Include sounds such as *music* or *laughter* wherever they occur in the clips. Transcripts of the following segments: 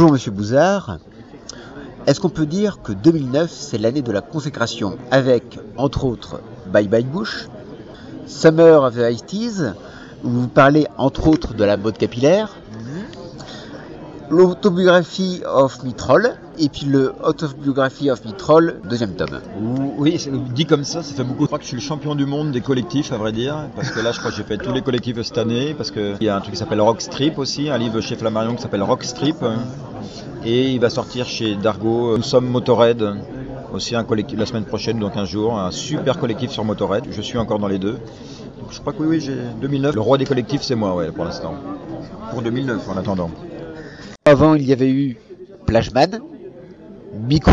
Bonjour Monsieur Bouzard. Est-ce qu'on peut dire que 2009 c'est l'année de la consécration avec, entre autres, Bye Bye Bush, Summer of the 80s, où vous parlez entre autres de la mode capillaire, l'autobiographie of Mitrol et puis le autobiographie of Mitrol, deuxième tome. Oui, dit comme ça, ça fait beaucoup. Je crois que je suis le champion du monde des collectifs, à vrai dire, parce que là, je crois que j'ai fait tous les collectifs cette année, parce qu'il y a un truc qui s'appelle Rock Strip aussi, un livre chez Flammarion qui s'appelle Rock Strip, et il va sortir chez Dargo. Nous sommes Motorhead, aussi un collectif la semaine prochaine, donc un jour, un super collectif sur Motorhead. Je suis encore dans les deux. je crois que oui, oui, j'ai 2009. Le roi des collectifs, c'est moi, pour l'instant. Pour 2009, en attendant. Avant, il y avait eu Plashman, Miku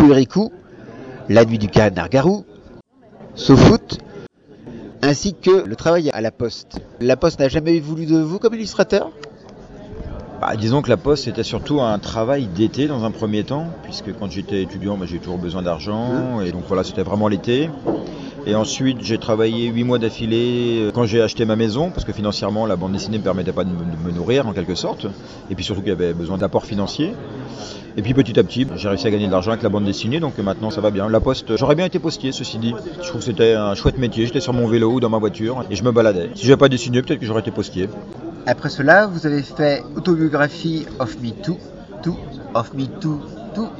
La nuit du canard-garou, SoFoot, ainsi que le travail à la Poste. La Poste n'a jamais voulu de vous comme illustrateur? Bah, disons que la poste c'était surtout un travail d'été dans un premier temps, puisque quand j'étais étudiant, bah, j'ai toujours besoin d'argent, et donc voilà, c'était vraiment l'été. Et ensuite, j'ai travaillé 8 mois d'affilée euh, quand j'ai acheté ma maison, parce que financièrement, la bande dessinée ne me permettait pas de me, nourrir en quelque sorte. Et puis surtout qu'il y avait besoin d'apports financiers. Et puis petit à petit, j'ai réussi à gagner de l'argent avec la bande dessinée, donc maintenant ça va bien. La poste, j'aurais bien été postier, ceci dit. Je trouve que c'était un chouette métier. J'étais sur mon vélo ou dans ma voiture et je me baladais. Si j'avais pas dessiné, peut-être que j'aurais été postier. Après cela, vous avez fait Autobiographie of Me Too, Too, of Me Too,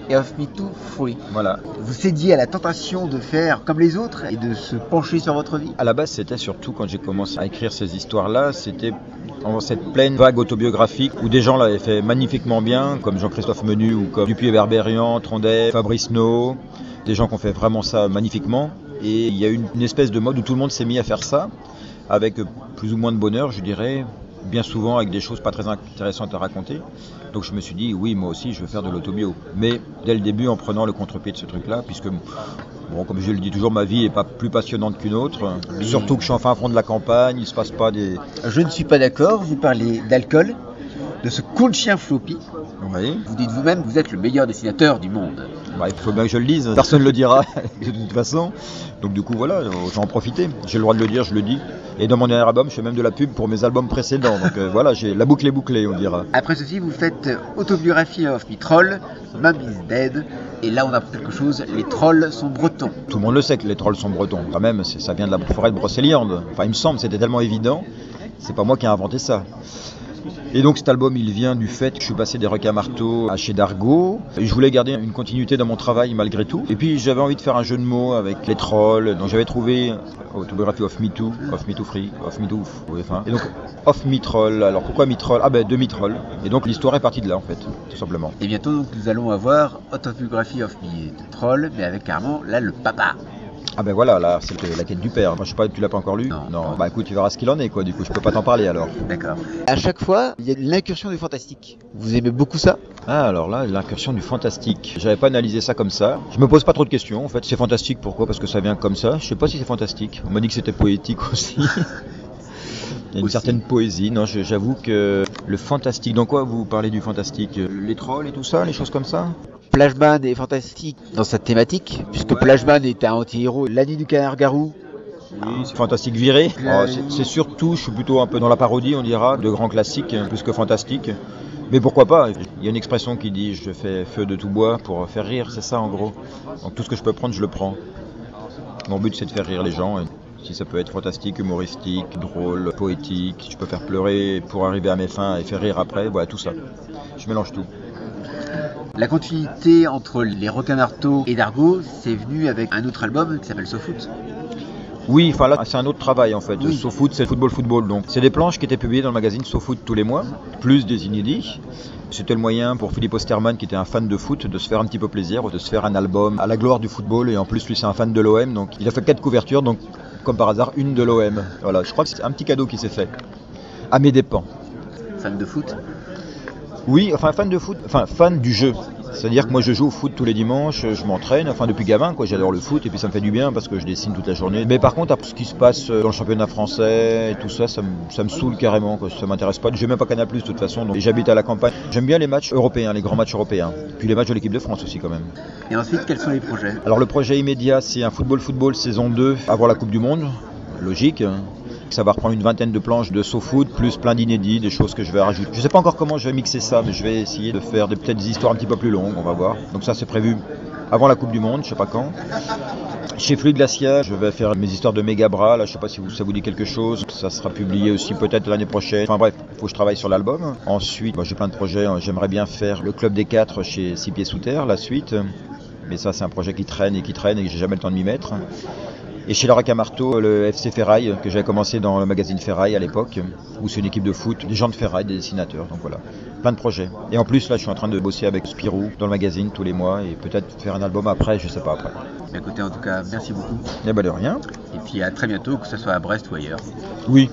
et Of Me Too Free. Voilà. Vous cédiez à la tentation de faire comme les autres et de se pencher sur votre vie À la base, c'était surtout quand j'ai commencé à écrire ces histoires-là, c'était dans cette pleine vague autobiographique où des gens l'avaient fait magnifiquement bien, comme Jean-Christophe Menu ou comme Dupuis Berberian, Trondet, Fabrice No, des gens qui ont fait vraiment ça magnifiquement. Et il y a eu une espèce de mode où tout le monde s'est mis à faire ça, avec plus ou moins de bonheur, je dirais, bien souvent avec des choses pas très intéressantes à raconter. Donc je me suis dit, oui, moi aussi, je veux faire de l'autobio. Mais dès le début, en prenant le contre-pied de ce truc-là, puisque, bon, comme je le dis toujours, ma vie est pas plus passionnante qu'une autre. Surtout que je suis en fin fond de la campagne, il se passe pas des. Je ne suis pas d'accord, vous parlez d'alcool, de ce coup de chien floppy. Oui. Vous dites vous-même, vous êtes le meilleur dessinateur du monde. Bah, il faut bien que je le dise, *laughs* personne ne le dira *laughs* de toute façon. Donc du coup voilà, j'en profite. J'ai le droit de le dire, je le dis. Et dans mon dernier album, je fais même de la pub pour mes albums précédents. Donc euh, voilà, j'ai la boucle est bouclée, on dira. Après ceci, vous faites Autobiographie of Me Troll, Mom is Dead. Et là, on apprend quelque chose, les trolls sont bretons. Tout le monde le sait que les trolls sont bretons. Quand même, ça vient de la forêt de Brocéliande. Enfin, il me semble, c'était tellement évident. C'est pas moi qui ai inventé ça. Et donc cet album, il vient du fait que je suis passé des requins marteaux à chez Dargo. Et je voulais garder une continuité dans mon travail malgré tout. Et puis j'avais envie de faire un jeu de mots avec les trolls. Donc j'avais trouvé Autobiographie of Me Too, of Me Too Free, of Me Too. Enfin. Et donc of Me Troll. Alors pourquoi Me Troll? Ah ben de Me Troll. Et donc l'histoire est partie de là en fait, tout simplement. Et bientôt nous allons avoir Autobiographie of Me Troll, mais avec carrément là le papa. Ah ben voilà, là, c'est la quête du père. Moi, je sais pas, tu l'as pas encore lu Non. Bah écoute, tu verras ce qu'il en est, quoi. Du coup, je peux pas t'en parler alors. D'accord. À chaque fois, il y a l'incursion du fantastique. Vous aimez beaucoup ça? Ah, alors là, l'incursion du fantastique. J'avais pas analysé ça comme ça. Je me pose pas trop de questions, en fait. C'est fantastique, pourquoi? Parce que ça vient comme ça. Je sais pas si c'est fantastique. On m'a dit que c'était poétique *laughs* aussi. Il y a une certaine poésie. Non, j'avoue que le fantastique. Dans quoi vous parlez du fantastique? Les trolls et tout ça, les choses comme ça? Plashman est fantastique dans sa thématique, puisque Plashman est un anti-héros. La nuit du canard-garou. Oui, c'est fantastique viré. Oh, c'est surtout, je suis plutôt un peu dans la parodie, on dira, de grands classiques, plus que fantastique. Mais pourquoi pas? Il y a une expression qui dit je fais feu de tout bois pour faire rire, c'est ça en gros. Donc tout ce que je peux prendre, je le prends. Mon but c'est de faire rire les gens. Si ça peut être fantastique, humoristique, drôle, poétique, si je peux faire pleurer pour arriver à mes fins et faire rire après, voilà tout ça. Je mélange tout. La continuité entre les requins d'Artaud et Dargo, c'est venu avec un autre album qui s'appelle SoFoot. Oui, enfin là, c'est un autre travail en fait. SoFoot, c'est football football. Donc, c'est des planches qui étaient publiées dans le magazine SoFoot tous les mois, plus des inédits. C'était le moyen pour Philippe Osterman, qui était un fan de foot, de se faire un petit peu plaisir, de se faire un album à la gloire du football. Et en plus, lui, c'est un fan de l'OM, donc il a fait quatre couvertures, donc comme par hasard, une de l'OM. Voilà, je crois que c'est un petit cadeau qui s'est fait. À mes dépens. Fan de foot oui, enfin fan de foot, enfin fan du jeu. C'est-à-dire que moi je joue au foot tous les dimanches, je m'entraîne, enfin depuis gamin quoi, j'adore le foot et puis ça me fait du bien parce que je dessine toute la journée. Mais par contre, après ce qui se passe dans le championnat français et tout ça, ça me, ça me saoule carrément quoi, ça m'intéresse pas. J'ai même pas Canal de toute façon, donc j'habite à la campagne. J'aime bien les matchs européens, les grands matchs européens. Puis les matchs de l'équipe de France aussi quand même. Et ensuite, quels sont les projets? Alors le projet immédiat, c'est un football football saison 2 avant la Coupe du monde, logique. Ça va reprendre une vingtaine de planches de SoFood, plus plein d'inédits, des choses que je vais rajouter. Je sais pas encore comment je vais mixer ça, mais je vais essayer de faire peut-être des histoires un petit peu plus longues, on va voir. Donc ça c'est prévu avant la Coupe du Monde, je sais pas quand. Chez Fluide Glacial, je vais faire mes histoires de méga bras. Là, je sais pas si ça vous dit quelque chose. Ça sera publié aussi peut-être l'année prochaine. Enfin bref, il faut que je travaille sur l'album. Ensuite, moi, j'ai plein de projets. J'aimerais bien faire le Club des 4 chez Six Pieds Sous Terre, la suite. Mais ça, c'est un projet qui traîne et qui traîne et que j'ai jamais le temps de m'y mettre. Et chez Laura Camarto, le FC Ferraille, que j'avais commencé dans le magazine Ferraille à l'époque, où c'est une équipe de foot, des gens de Ferraille, des dessinateurs, donc voilà, plein de projets. Et en plus, là, je suis en train de bosser avec Spirou dans le magazine tous les mois et peut-être faire un album après, je sais pas après. Écoutez, en tout cas, merci beaucoup. Eh ben de rien. Et puis à très bientôt, que ce soit à Brest ou ailleurs. Oui,